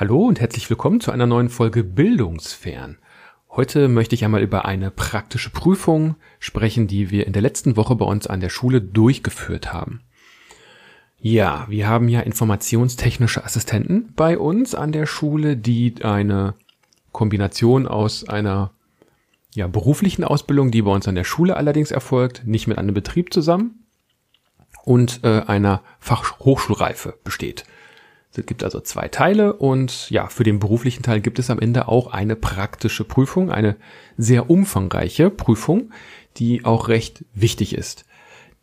Hallo und herzlich willkommen zu einer neuen Folge Bildungsfern. Heute möchte ich einmal über eine praktische Prüfung sprechen, die wir in der letzten Woche bei uns an der Schule durchgeführt haben. Ja, wir haben ja informationstechnische Assistenten bei uns an der Schule, die eine Kombination aus einer ja, beruflichen Ausbildung, die bei uns an der Schule allerdings erfolgt, nicht mit einem Betrieb zusammen und äh, einer Fachhochschulreife besteht. Es gibt also zwei Teile und ja, für den beruflichen Teil gibt es am Ende auch eine praktische Prüfung, eine sehr umfangreiche Prüfung, die auch recht wichtig ist.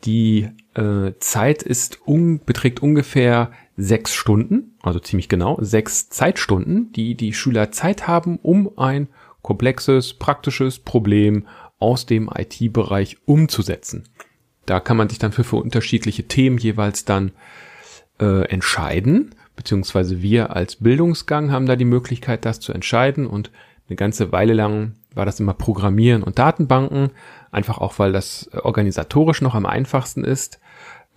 Die äh, Zeit ist un beträgt ungefähr sechs Stunden, also ziemlich genau sechs Zeitstunden, die die Schüler Zeit haben, um ein komplexes, praktisches Problem aus dem IT-Bereich umzusetzen. Da kann man sich dann für, für unterschiedliche Themen jeweils dann äh, entscheiden beziehungsweise wir als Bildungsgang haben da die Möglichkeit, das zu entscheiden und eine ganze Weile lang war das immer Programmieren und Datenbanken, einfach auch weil das organisatorisch noch am einfachsten ist.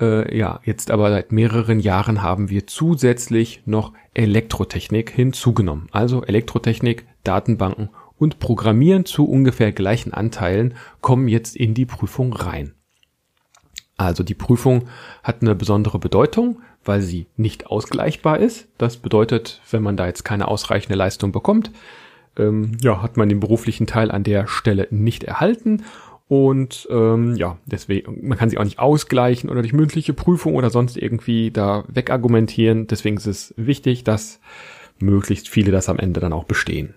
Äh, ja, jetzt aber seit mehreren Jahren haben wir zusätzlich noch Elektrotechnik hinzugenommen. Also Elektrotechnik, Datenbanken und Programmieren zu ungefähr gleichen Anteilen kommen jetzt in die Prüfung rein. Also die Prüfung hat eine besondere Bedeutung, weil sie nicht ausgleichbar ist. Das bedeutet, wenn man da jetzt keine ausreichende Leistung bekommt, ähm, ja, hat man den beruflichen Teil an der Stelle nicht erhalten. Und ähm, ja, deswegen, man kann sie auch nicht ausgleichen oder durch mündliche Prüfung oder sonst irgendwie da wegargumentieren. Deswegen ist es wichtig, dass möglichst viele das am Ende dann auch bestehen.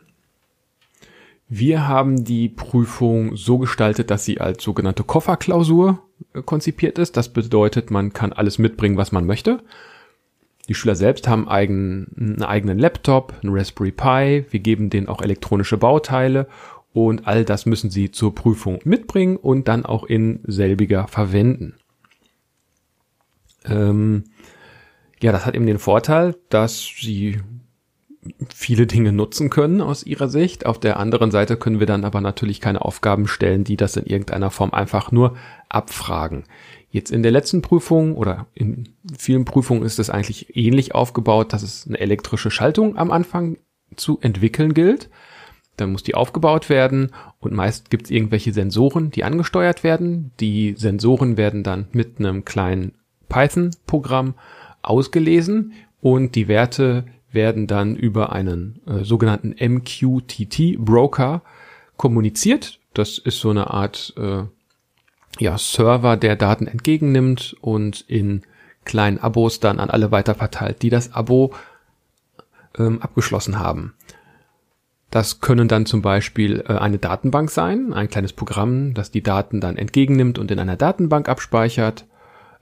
Wir haben die Prüfung so gestaltet, dass sie als sogenannte Kofferklausur konzipiert ist. Das bedeutet, man kann alles mitbringen, was man möchte. Die Schüler selbst haben eigen, einen eigenen Laptop, einen Raspberry Pi. Wir geben denen auch elektronische Bauteile und all das müssen sie zur Prüfung mitbringen und dann auch in selbiger verwenden. Ähm, ja, das hat eben den Vorteil, dass sie viele Dinge nutzen können aus ihrer Sicht. Auf der anderen Seite können wir dann aber natürlich keine Aufgaben stellen, die das in irgendeiner Form einfach nur abfragen. Jetzt in der letzten Prüfung oder in vielen Prüfungen ist es eigentlich ähnlich aufgebaut, dass es eine elektrische Schaltung am Anfang zu entwickeln gilt. Dann muss die aufgebaut werden und meist gibt es irgendwelche Sensoren, die angesteuert werden. Die Sensoren werden dann mit einem kleinen Python-Programm ausgelesen und die Werte werden dann über einen äh, sogenannten MQTT-Broker kommuniziert. Das ist so eine Art äh, ja, Server, der Daten entgegennimmt und in kleinen Abos dann an alle weiterverteilt, die das Abo ähm, abgeschlossen haben. Das können dann zum Beispiel äh, eine Datenbank sein, ein kleines Programm, das die Daten dann entgegennimmt und in einer Datenbank abspeichert.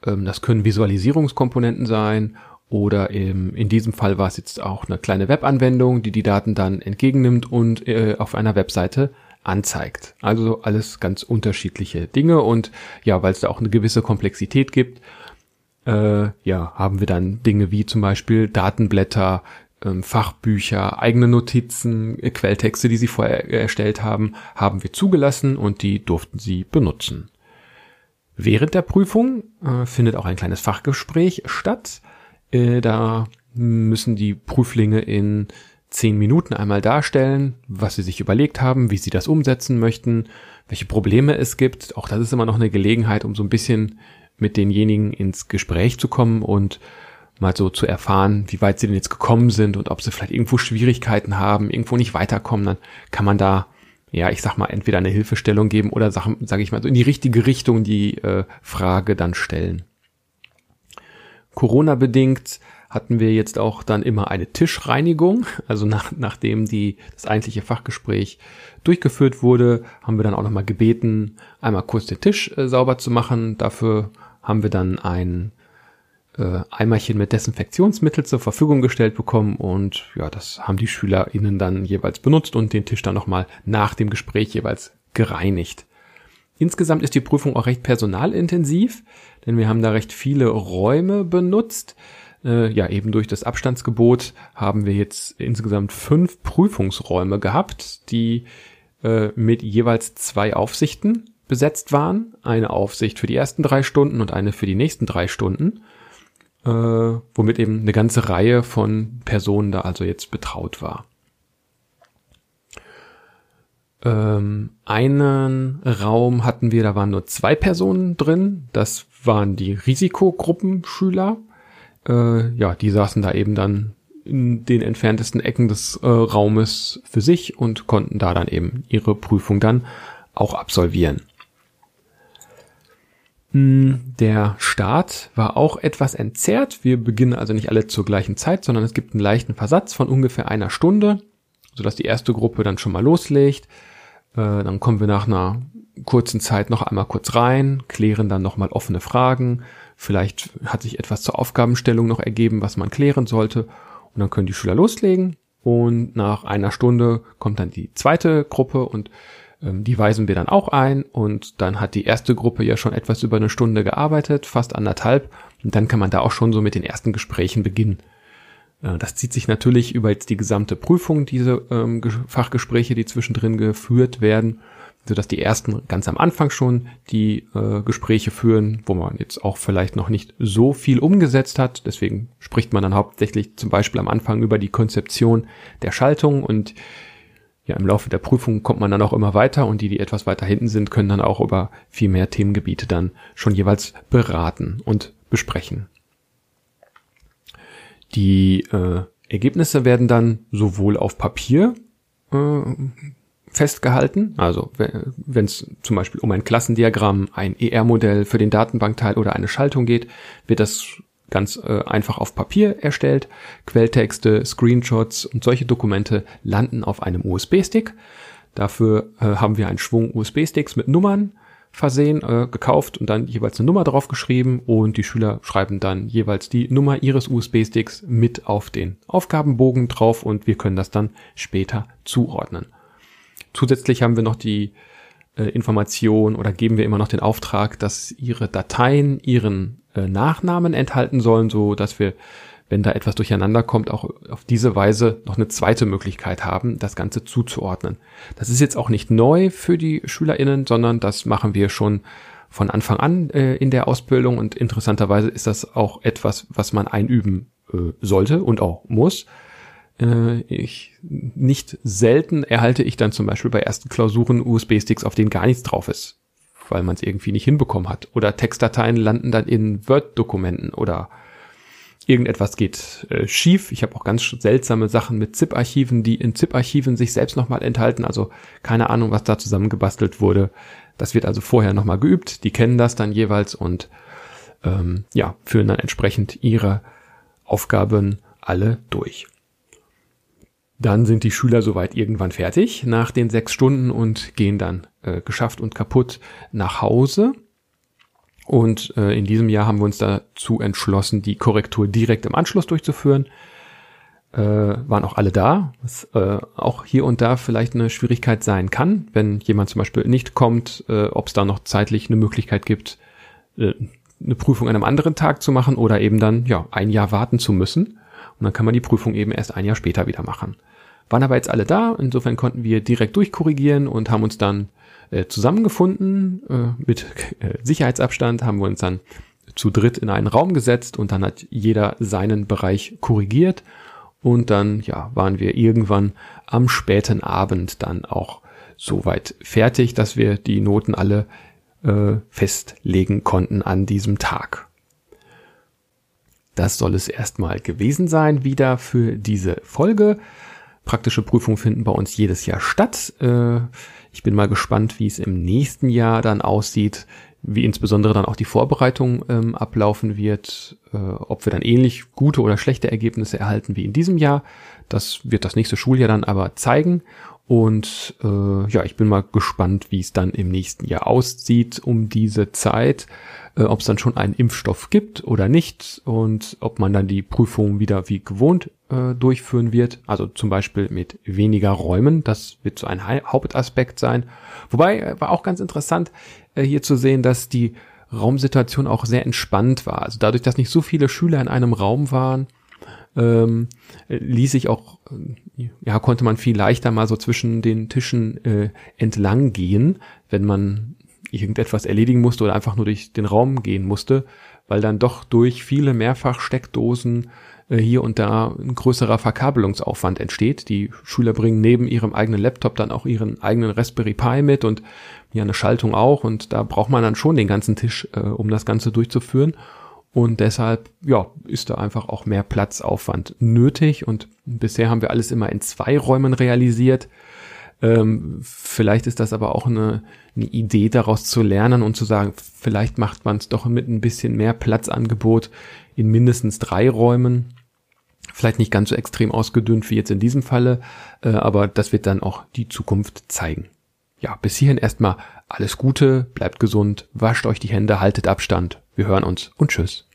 Ähm, das können Visualisierungskomponenten sein oder im, in diesem Fall war es jetzt auch eine kleine Webanwendung, die die Daten dann entgegennimmt und äh, auf einer Webseite anzeigt. Also alles ganz unterschiedliche Dinge und ja, weil es da auch eine gewisse Komplexität gibt, äh, ja, haben wir dann Dinge wie zum Beispiel Datenblätter, ähm, Fachbücher, eigene Notizen, äh, Quelltexte, die sie vorher erstellt haben, haben wir zugelassen und die durften sie benutzen. Während der Prüfung äh, findet auch ein kleines Fachgespräch statt äh, da müssen die Prüflinge in zehn Minuten einmal darstellen, was sie sich überlegt haben, wie sie das umsetzen möchten, welche Probleme es gibt. Auch das ist immer noch eine Gelegenheit, um so ein bisschen mit denjenigen ins Gespräch zu kommen und mal so zu erfahren, wie weit sie denn jetzt gekommen sind und ob sie vielleicht irgendwo Schwierigkeiten haben, irgendwo nicht weiterkommen, dann kann man da, ja, ich sag mal, entweder eine Hilfestellung geben oder, sage sag ich mal, so in die richtige Richtung die äh, Frage dann stellen. Corona-bedingt hatten wir jetzt auch dann immer eine Tischreinigung. Also nach, nachdem die, das eigentliche Fachgespräch durchgeführt wurde, haben wir dann auch nochmal gebeten, einmal kurz den Tisch äh, sauber zu machen. Dafür haben wir dann ein äh, Eimerchen mit Desinfektionsmittel zur Verfügung gestellt bekommen und ja, das haben die SchülerInnen dann jeweils benutzt und den Tisch dann nochmal nach dem Gespräch jeweils gereinigt. Insgesamt ist die Prüfung auch recht personalintensiv, denn wir haben da recht viele Räume benutzt. Äh, ja, eben durch das Abstandsgebot haben wir jetzt insgesamt fünf Prüfungsräume gehabt, die äh, mit jeweils zwei Aufsichten besetzt waren. Eine Aufsicht für die ersten drei Stunden und eine für die nächsten drei Stunden. äh, womit eben eine ganze Reihe von Personen da also jetzt betraut war. Ähm, einen Raum hatten wir, da waren nur zwei Personen drin. Das waren die Risikogruppenschüler. Äh, ja, die saßen da eben dann in den entferntesten Ecken des äh, Raumes für sich und konnten da dann eben ihre Prüfung dann auch absolvieren. Hm, der Start war auch etwas entzerrt. Wir beginnen also nicht alle zur gleichen Zeit, sondern es gibt einen leichten Versatz von ungefähr einer Stunde, sodass die erste Gruppe dann schon mal loslegt. Äh, dann kommen wir nach einer kurzen Zeit noch einmal kurz rein, klären dann nochmal offene Fragen. Vielleicht hat sich etwas zur Aufgabenstellung noch ergeben, was man klären sollte. Und dann können die Schüler loslegen. Und nach einer Stunde kommt dann die zweite Gruppe und ähm, die weisen wir dann auch ein. Und dann hat die erste Gruppe ja schon etwas über eine Stunde gearbeitet, fast anderthalb. Und dann kann man da auch schon so mit den ersten Gesprächen beginnen. Äh, das zieht sich natürlich über jetzt die gesamte Prüfung, diese ähm, Fachgespräche, die zwischendrin geführt werden, so dass die ersten ganz am Anfang schon die äh, Gespräche führen, wo man jetzt auch vielleicht noch nicht so viel umgesetzt hat. Deswegen spricht man dann hauptsächlich zum Beispiel am Anfang über die Konzeption der Schaltung und ja, im Laufe der Prüfung kommt man dann auch immer weiter und die, die etwas weiter hinten sind, können dann auch über viel mehr Themengebiete dann schon jeweils beraten und besprechen. Die äh, Ergebnisse werden dann sowohl auf Papier äh, festgehalten, also wenn es zum Beispiel um ein Klassendiagramm, ein ER-Modell für den Datenbankteil oder eine Schaltung geht, wird das ganz äh, einfach auf Papier erstellt. Quelltexte, Screenshots und solche Dokumente landen auf einem USB-Stick. Dafür äh, haben wir einen Schwung USB-Sticks mit Nummern versehen, äh, gekauft und dann jeweils eine Nummer drauf geschrieben und die Schüler schreiben dann jeweils die Nummer ihres USB-Sticks mit auf den Aufgabenbogen drauf und wir können das dann später zuordnen. Zusätzlich haben wir noch die äh, Information oder geben wir immer noch den Auftrag, dass ihre Dateien ihren äh, Nachnamen enthalten sollen, so dass wir wenn da etwas durcheinander kommt, auch auf diese Weise noch eine zweite Möglichkeit haben, das Ganze zuzuordnen. Das ist jetzt auch nicht neu für die SchülerInnen, sondern das machen wir schon von Anfang an äh, in der Ausbildung und interessanterweise ist das auch etwas, was man einüben äh, sollte und auch muss. Äh, ich, nicht selten erhalte ich dann zum Beispiel bei ersten Klausuren USB-Sticks, auf denen gar nichts drauf ist, weil man es irgendwie nicht hinbekommen hat. Oder Textdateien landen dann in Word-Dokumenten oder irgendetwas geht äh, schief. Ich habe auch ganz seltsame Sachen mit ZIP-Archiven, die in ZIP-Archiven sich selbst nochmal enthalten. Also keine Ahnung, was da zusammengebastelt wurde. Das wird also vorher nochmal geübt. Die kennen das dann jeweils und ähm, ja, führen dann entsprechend ihre Aufgaben alle durch. Dann sind die Schüler soweit irgendwann fertig nach den sechs Stunden und gehen dann äh, geschafft und kaputt nach Hause. Und äh, in diesem Jahr haben wir uns dazu entschlossen, die Korrektur direkt im Anschluss durchzuführen. Äh, waren auch alle da, was äh, auch hier und da vielleicht eine Schwierigkeit sein kann, wenn jemand zum Beispiel nicht kommt, äh, ob es da noch zeitlich eine Möglichkeit gibt, äh, eine Prüfung an einem anderen Tag zu machen oder eben dann ja ein Jahr warten zu müssen. Und dann kann man die Prüfung eben erst ein Jahr später wieder machen. Waren aber jetzt alle da, insofern konnten wir direkt durchkorrigieren und haben uns dann äh, zusammengefunden. Äh, mit äh, Sicherheitsabstand haben wir uns dann zu dritt in einen Raum gesetzt und dann hat jeder seinen Bereich korrigiert. Und dann, ja, waren wir irgendwann am späten Abend dann auch soweit fertig, dass wir die Noten alle äh, festlegen konnten an diesem Tag. Das soll es erstmal gewesen sein wieder für diese Folge. Praktische Prüfungen finden bei uns jedes Jahr statt. Äh, ich bin mal gespannt, wie es im nächsten Jahr dann aussieht, wie insbesondere dann auch die Vorbereitung ähm, ablaufen wird, äh, ob wir dann ähnlich gute oder schlechte Ergebnisse erhalten wie in diesem Jahr. Das wird das nächste Schuljahr dann aber zeigen. Und äh, ja, ich bin mal gespannt, wie es dann im nächsten Jahr aussieht um diese Zeit, äh, ob es dann schon einen Impfstoff gibt oder nicht und ob man dann die Prüfung wieder wie gewohnt äh, durchführen wird. Also zum Beispiel mit weniger Räumen. Das wird so ein Hauptaspekt sein. Wobei äh, war auch ganz interessant äh, hier zu sehen, dass die Raumsituation auch sehr entspannt war. Also dadurch, dass nicht so viele Schüler in einem Raum waren, ähm, ließ sich auch, äh, ja, konnte man viel leichter mal so zwischen den Tischen äh, entlang gehen, wenn man irgendetwas erledigen musste oder einfach nur durch den Raum gehen musste, weil dann doch durch viele Mehrfachsteckdosen äh, hier und da ein größerer Verkabelungsaufwand entsteht. Die Schüler bringen neben ihrem eigenen Laptop dann auch ihren eigenen Raspberry Pi mit und ja eine Schaltung auch und da braucht man dann schon den ganzen Tisch, äh, um das Ganze durchzuführen. Und deshalb, ja, ist da einfach auch mehr Platzaufwand nötig. Und bisher haben wir alles immer in zwei Räumen realisiert. Ähm, vielleicht ist das aber auch eine, eine Idee daraus zu lernen und zu sagen, vielleicht macht man es doch mit ein bisschen mehr Platzangebot in mindestens drei Räumen. Vielleicht nicht ganz so extrem ausgedünnt wie jetzt in diesem Falle, äh, aber das wird dann auch die Zukunft zeigen. Ja, bis hierhin erstmal alles Gute, bleibt gesund, wascht euch die Hände, haltet Abstand. Wir hören uns und tschüss.